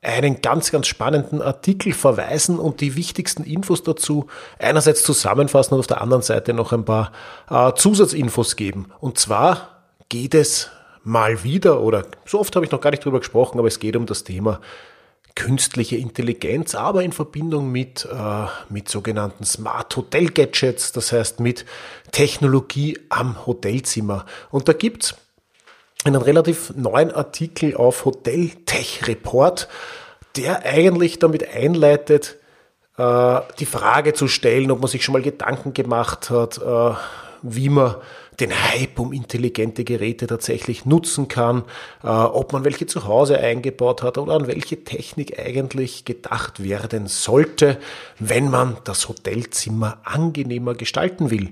einen ganz, ganz spannenden Artikel verweisen und die wichtigsten Infos dazu einerseits zusammenfassen und auf der anderen Seite noch ein paar äh, Zusatzinfos geben. Und zwar geht es mal wieder, oder so oft habe ich noch gar nicht drüber gesprochen, aber es geht um das Thema künstliche Intelligenz, aber in Verbindung mit, äh, mit sogenannten Smart Hotel Gadgets, das heißt mit Technologie am Hotelzimmer. Und da gibt's einen relativ neuen Artikel auf Hotel Tech Report, der eigentlich damit einleitet, äh, die Frage zu stellen, ob man sich schon mal Gedanken gemacht hat, äh, wie man den Hype um intelligente Geräte tatsächlich nutzen kann, äh, ob man welche zu Hause eingebaut hat oder an welche Technik eigentlich gedacht werden sollte, wenn man das Hotelzimmer angenehmer gestalten will.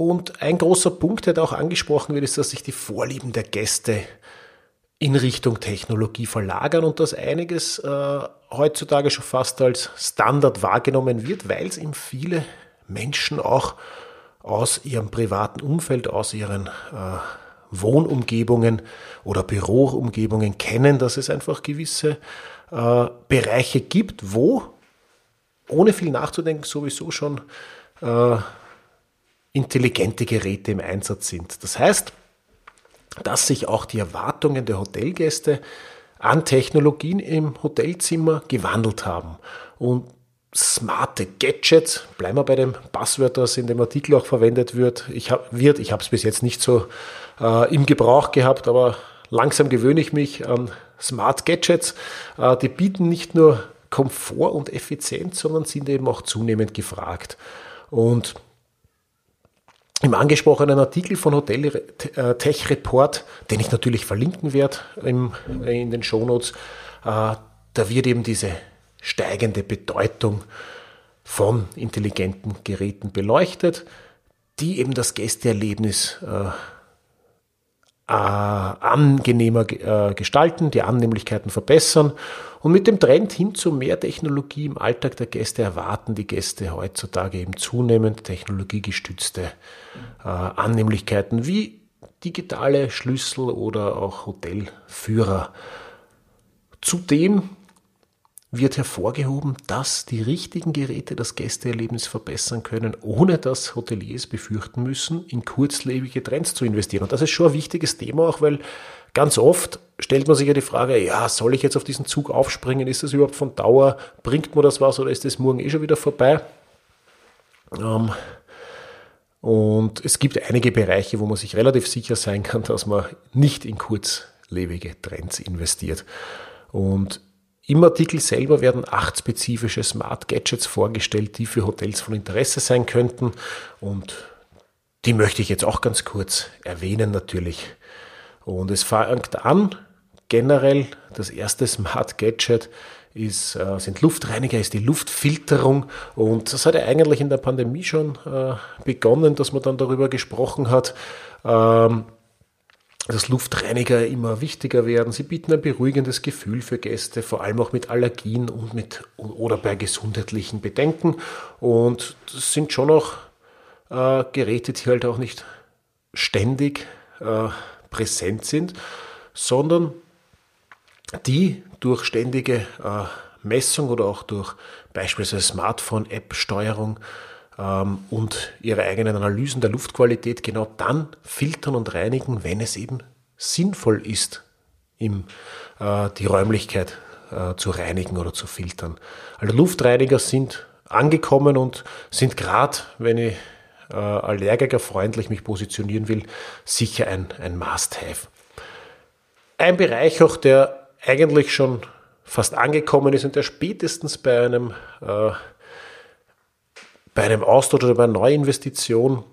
Und ein großer Punkt, der da auch angesprochen wird, ist, dass sich die Vorlieben der Gäste in Richtung Technologie verlagern und dass einiges äh, heutzutage schon fast als Standard wahrgenommen wird, weil es eben viele Menschen auch aus ihrem privaten Umfeld, aus ihren äh, Wohnumgebungen oder Büroumgebungen kennen, dass es einfach gewisse äh, Bereiche gibt, wo ohne viel nachzudenken sowieso schon äh, intelligente Geräte im Einsatz sind. Das heißt, dass sich auch die Erwartungen der Hotelgäste an Technologien im Hotelzimmer gewandelt haben. Und smarte Gadgets, bleiben wir bei dem Passwort, das in dem Artikel auch verwendet wird. Ich habe wird, ich habe es bis jetzt nicht so äh, im Gebrauch gehabt, aber langsam gewöhne ich mich an Smart Gadgets. Äh, die bieten nicht nur Komfort und Effizienz, sondern sind eben auch zunehmend gefragt. Und im angesprochenen Artikel von Hotel äh, Tech Report, den ich natürlich verlinken werde im, in den Shownotes, äh, da wird eben diese steigende Bedeutung von intelligenten Geräten beleuchtet, die eben das Gästeerlebnis äh, äh, angenehmer äh, gestalten, die Annehmlichkeiten verbessern. Und mit dem Trend hin zu mehr Technologie im Alltag der Gäste erwarten die Gäste heutzutage eben zunehmend technologiegestützte äh, Annehmlichkeiten wie digitale Schlüssel oder auch Hotelführer. Zudem wird hervorgehoben, dass die richtigen Geräte das Gästeerlebnis verbessern können, ohne dass Hoteliers befürchten müssen, in kurzlebige Trends zu investieren. Und das ist schon ein wichtiges Thema, auch weil ganz oft stellt man sich ja die Frage, ja, soll ich jetzt auf diesen Zug aufspringen? Ist das überhaupt von Dauer? Bringt mir das was oder ist das morgen eh schon wieder vorbei? Ähm, und es gibt einige Bereiche, wo man sich relativ sicher sein kann, dass man nicht in kurzlebige Trends investiert. Und im Artikel selber werden acht spezifische Smart Gadgets vorgestellt, die für Hotels von Interesse sein könnten. Und die möchte ich jetzt auch ganz kurz erwähnen natürlich. Und es fängt an, generell das erste Smart Gadget ist, äh, sind Luftreiniger, ist die Luftfilterung. Und das hat ja eigentlich in der Pandemie schon äh, begonnen, dass man dann darüber gesprochen hat. Ähm, dass Luftreiniger immer wichtiger werden. Sie bieten ein beruhigendes Gefühl für Gäste, vor allem auch mit Allergien und mit oder bei gesundheitlichen Bedenken. Und das sind schon auch äh, Geräte, die halt auch nicht ständig äh, präsent sind, sondern die durch ständige äh, Messung oder auch durch beispielsweise Smartphone-App-Steuerung ähm, und ihre eigenen Analysen der Luftqualität genau dann filtern und reinigen, wenn es eben sinnvoll ist, im, äh, die Räumlichkeit äh, zu reinigen oder zu filtern. Also Luftreiniger sind angekommen und sind gerade, wenn ich äh, allergikerfreundlich mich positionieren will, sicher ein, ein Must-Have. Ein Bereich auch, der eigentlich schon fast angekommen ist und der spätestens bei einem äh, bei einem Austausch oder bei einer Neuinvestition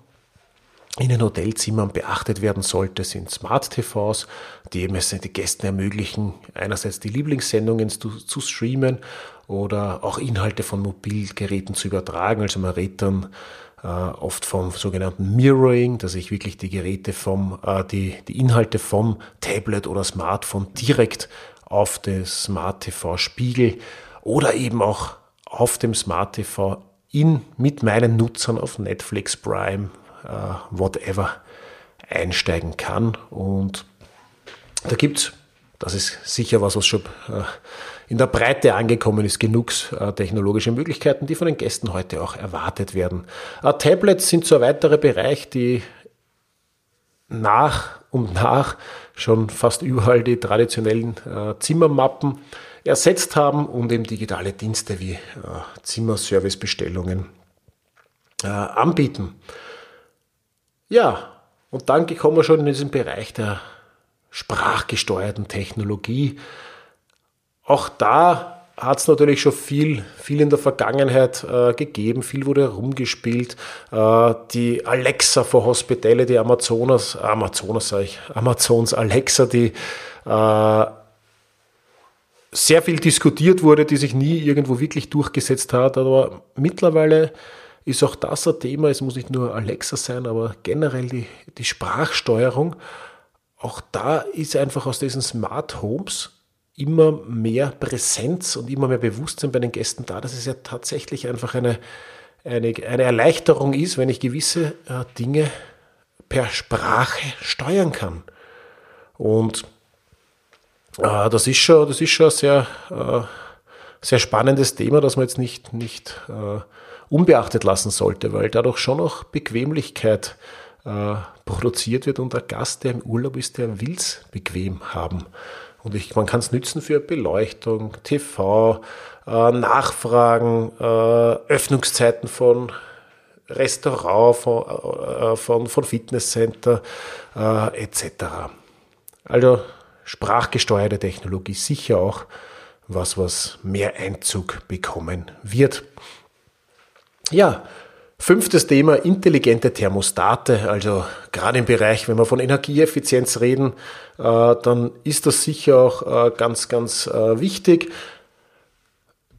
in den Hotelzimmern beachtet werden sollte, sind Smart TVs, die eben es den Gästen ermöglichen, einerseits die Lieblingssendungen zu, zu, streamen oder auch Inhalte von Mobilgeräten zu übertragen. Also man redet dann äh, oft vom sogenannten Mirroring, dass ich wirklich die Geräte vom, äh, die, die Inhalte vom Tablet oder Smartphone direkt auf das Smart TV spiegel oder eben auch auf dem Smart TV in, mit meinen Nutzern auf Netflix, Prime, äh, whatever einsteigen kann. Und da gibt's, das ist sicher was, was schon äh, in der Breite angekommen ist, genug äh, technologische Möglichkeiten, die von den Gästen heute auch erwartet werden. Tablets sind so ein weiterer Bereich, die nach und nach schon fast überall die traditionellen Zimmermappen ersetzt haben und eben digitale Dienste wie Zimmerservicebestellungen anbieten. Ja, und dann kommen wir schon in diesen Bereich der sprachgesteuerten Technologie. Auch da hat es natürlich schon viel, viel in der Vergangenheit äh, gegeben, viel wurde herumgespielt. Äh, die Alexa for Hospitality, Amazonas, Amazonas sage ich, Amazons Alexa, die äh, sehr viel diskutiert wurde, die sich nie irgendwo wirklich durchgesetzt hat, aber mittlerweile ist auch das ein Thema. Es muss nicht nur Alexa sein, aber generell die, die Sprachsteuerung. Auch da ist einfach aus diesen Smart Homes immer mehr Präsenz und immer mehr Bewusstsein bei den Gästen da, dass es ja tatsächlich einfach eine, eine, eine Erleichterung ist, wenn ich gewisse äh, Dinge per Sprache steuern kann. Und äh, das ist schon, das ist schon ein sehr, äh, sehr spannendes Thema, dass man jetzt nicht, nicht äh, unbeachtet lassen sollte, weil dadurch schon noch Bequemlichkeit äh, produziert wird und der Gast, der im Urlaub ist, der will es bequem haben. Und ich, man kann es nützen für Beleuchtung, TV, äh, Nachfragen, äh, Öffnungszeiten von Restaurant, von, äh, von, von Fitnesscenter äh, etc. Also sprachgesteuerte Technologie sicher auch was, was mehr Einzug bekommen wird. Ja, fünftes Thema, intelligente Thermostate. Also gerade im Bereich, wenn wir von Energieeffizienz reden, äh, dann ist das sicher auch äh, ganz, ganz äh, wichtig.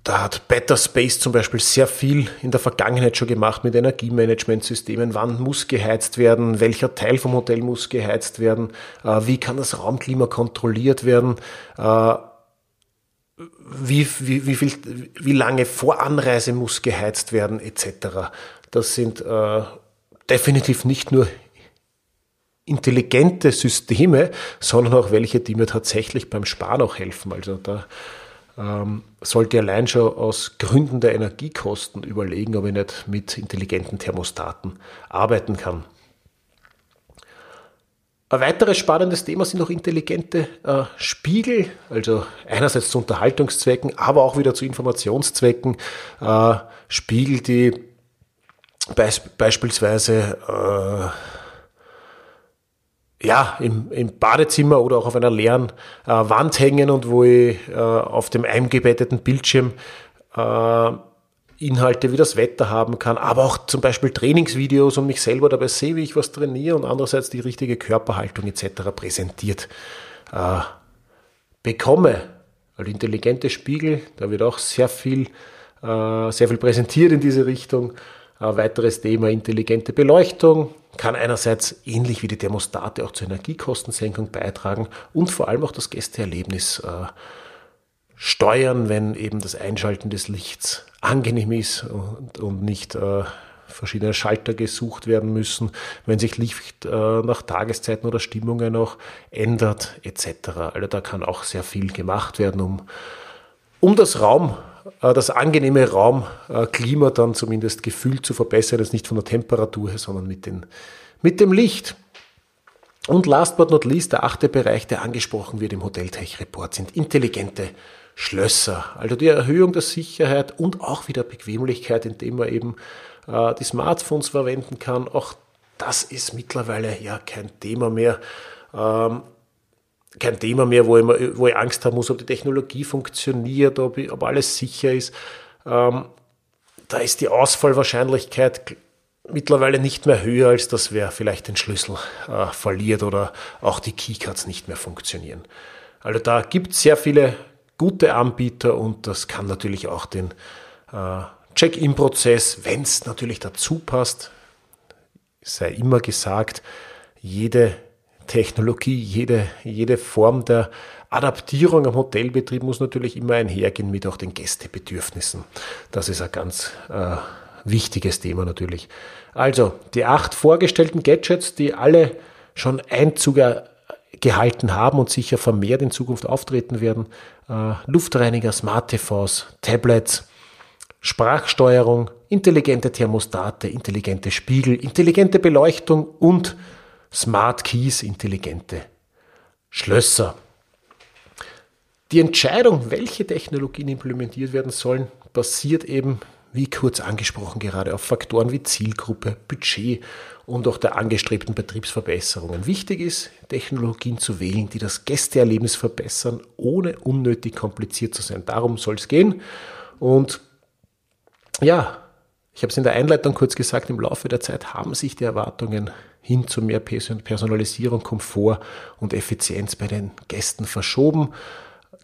Da hat Better Space zum Beispiel sehr viel in der Vergangenheit schon gemacht mit Energiemanagementsystemen. Wann muss geheizt werden? Welcher Teil vom Hotel muss geheizt werden? Wie kann das Raumklima kontrolliert werden? wie, wie, wie, viel, wie lange vor Anreise muss geheizt werden, etc. Das sind äh, definitiv nicht nur intelligente Systeme, sondern auch welche, die mir tatsächlich beim Sparen auch helfen. Also da ähm, sollte allein schon aus Gründen der Energiekosten überlegen, ob ich nicht mit intelligenten Thermostaten arbeiten kann. Ein weiteres spannendes Thema sind noch intelligente äh, Spiegel, also einerseits zu Unterhaltungszwecken, aber auch wieder zu Informationszwecken. Äh, Spiegel, die beis beispielsweise äh, ja, im, im Badezimmer oder auch auf einer leeren äh, Wand hängen und wo ich äh, auf dem eingebetteten Bildschirm äh, Inhalte wie das Wetter haben kann, aber auch zum Beispiel Trainingsvideos und mich selber dabei sehe, wie ich was trainiere und andererseits die richtige Körperhaltung etc. präsentiert äh, bekomme. Also intelligente Spiegel, da wird auch sehr viel, äh, sehr viel präsentiert in diese Richtung. Ein weiteres Thema intelligente Beleuchtung kann einerseits ähnlich wie die Thermostate auch zur Energiekostensenkung beitragen und vor allem auch das Gästeerlebnis äh, steuern, wenn eben das Einschalten des Lichts angenehm ist und, und nicht äh, verschiedene Schalter gesucht werden müssen, wenn sich Licht äh, nach Tageszeiten oder Stimmungen auch ändert etc. Also da kann auch sehr viel gemacht werden, um, um das Raum, das angenehme Raumklima dann zumindest gefühlt zu verbessern, das nicht von der Temperatur her, sondern mit, den, mit dem Licht. Und last but not least, der achte Bereich, der angesprochen wird im Hoteltech Report, sind intelligente Schlösser. Also die Erhöhung der Sicherheit und auch wieder Bequemlichkeit, indem man eben äh, die Smartphones verwenden kann. Auch das ist mittlerweile ja kein Thema mehr. Ähm, kein Thema mehr, wo ich, wo ich Angst haben muss, ob die Technologie funktioniert, ob, ob alles sicher ist. Ähm, da ist die Ausfallwahrscheinlichkeit mittlerweile nicht mehr höher, als dass wer vielleicht den Schlüssel äh, verliert oder auch die Keycards nicht mehr funktionieren. Also da gibt es sehr viele gute Anbieter und das kann natürlich auch den äh, Check-in-Prozess, wenn es natürlich dazu passt, sei immer gesagt, jede Technologie, jede, jede Form der Adaptierung am Hotelbetrieb muss natürlich immer einhergehen mit auch den Gästebedürfnissen. Das ist ein ganz äh, wichtiges Thema natürlich. Also die acht vorgestellten Gadgets, die alle schon Einzug gehalten haben und sicher vermehrt in Zukunft auftreten werden. Äh, Luftreiniger, Smart TVs, Tablets, Sprachsteuerung, intelligente Thermostate, intelligente Spiegel, intelligente Beleuchtung und Smart Keys, intelligente Schlösser. Die Entscheidung, welche Technologien implementiert werden sollen, basiert eben, wie kurz angesprochen, gerade auf Faktoren wie Zielgruppe, Budget und auch der angestrebten Betriebsverbesserungen. Wichtig ist, Technologien zu wählen, die das Gästeerlebnis verbessern, ohne unnötig kompliziert zu sein. Darum soll es gehen. Und ja, ich habe es in der Einleitung kurz gesagt, im Laufe der Zeit haben sich die Erwartungen hin zu mehr Personalisierung, Komfort und Effizienz bei den Gästen verschoben.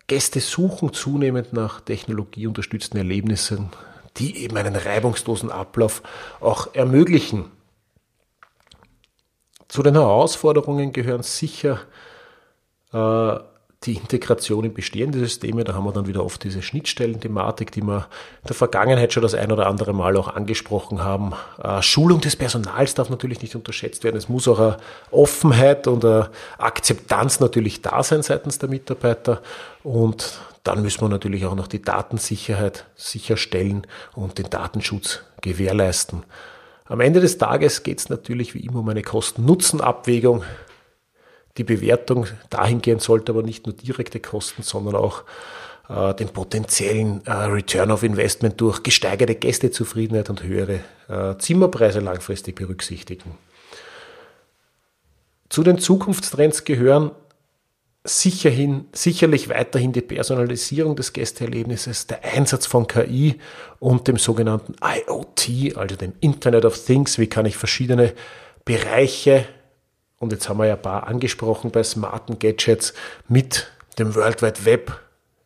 Gäste suchen zunehmend nach technologieunterstützten Erlebnissen, die eben einen reibungslosen Ablauf auch ermöglichen. Zu den Herausforderungen gehören sicher äh, die Integration in bestehende Systeme. Da haben wir dann wieder oft diese Schnittstellen-Thematik, die wir in der Vergangenheit schon das ein oder andere Mal auch angesprochen haben. Äh, Schulung des Personals darf natürlich nicht unterschätzt werden. Es muss auch eine Offenheit und eine Akzeptanz natürlich da sein seitens der Mitarbeiter. Und dann müssen wir natürlich auch noch die Datensicherheit sicherstellen und den Datenschutz gewährleisten. Am Ende des Tages geht es natürlich wie immer um eine Kosten-Nutzen-Abwägung. Die Bewertung dahingehend sollte aber nicht nur direkte Kosten, sondern auch äh, den potenziellen äh, Return of Investment durch gesteigerte Gästezufriedenheit und höhere äh, Zimmerpreise langfristig berücksichtigen. Zu den Zukunftstrends gehören sicherhin, sicherlich weiterhin die Personalisierung des Gästeerlebnisses, der Einsatz von KI und dem sogenannten IoT, also dem Internet of Things. Wie kann ich verschiedene Bereiche und jetzt haben wir ja ein paar angesprochen bei smarten Gadgets, mit dem World Wide Web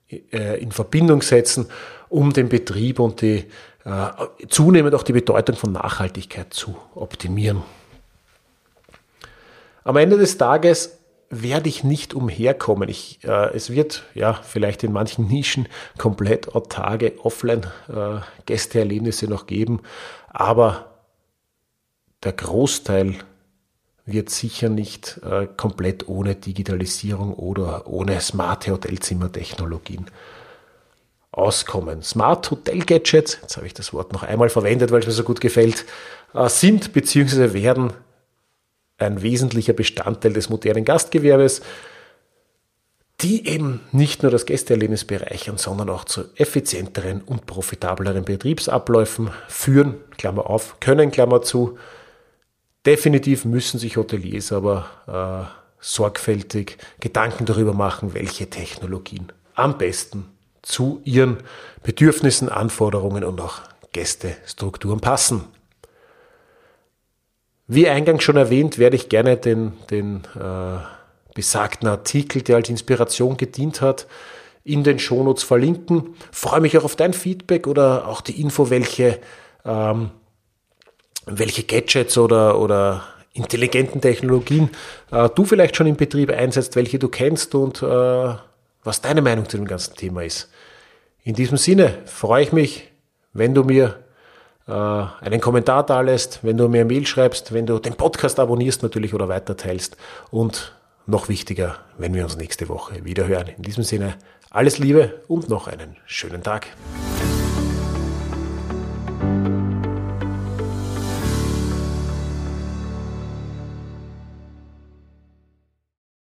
äh, in Verbindung setzen, um den Betrieb und die äh, zunehmend auch die Bedeutung von Nachhaltigkeit zu optimieren. Am Ende des Tages werde ich nicht umherkommen. Ich, äh, es wird ja vielleicht in manchen Nischen komplett autarke Offline-Gästeerlebnisse äh, noch geben, aber der Großteil wird sicher nicht äh, komplett ohne Digitalisierung oder ohne smarte Hotelzimmertechnologien auskommen. Smart Hotel Gadgets, jetzt habe ich das Wort noch einmal verwendet, weil es mir so gut gefällt, äh, sind bzw. werden ein wesentlicher Bestandteil des modernen Gastgewerbes, die eben nicht nur das Gästeerlebnis bereichern, sondern auch zu effizienteren und profitableren Betriebsabläufen führen, Klammer auf, können, Klammer zu, Definitiv müssen sich Hoteliers aber äh, sorgfältig Gedanken darüber machen, welche Technologien am besten zu ihren Bedürfnissen, Anforderungen und auch Gästestrukturen passen. Wie eingangs schon erwähnt, werde ich gerne den, den äh, besagten Artikel, der als Inspiration gedient hat, in den Shownotes verlinken. Freue mich auch auf dein Feedback oder auch die Info, welche ähm, welche Gadgets oder, oder intelligenten Technologien äh, du vielleicht schon im Betrieb einsetzt, welche du kennst und äh, was deine Meinung zu dem ganzen Thema ist. In diesem Sinne freue ich mich, wenn du mir äh, einen Kommentar da lässt, wenn du mir eine Mail schreibst, wenn du den Podcast abonnierst natürlich oder weiterteilst und noch wichtiger, wenn wir uns nächste Woche wieder hören. In diesem Sinne alles Liebe und noch einen schönen Tag.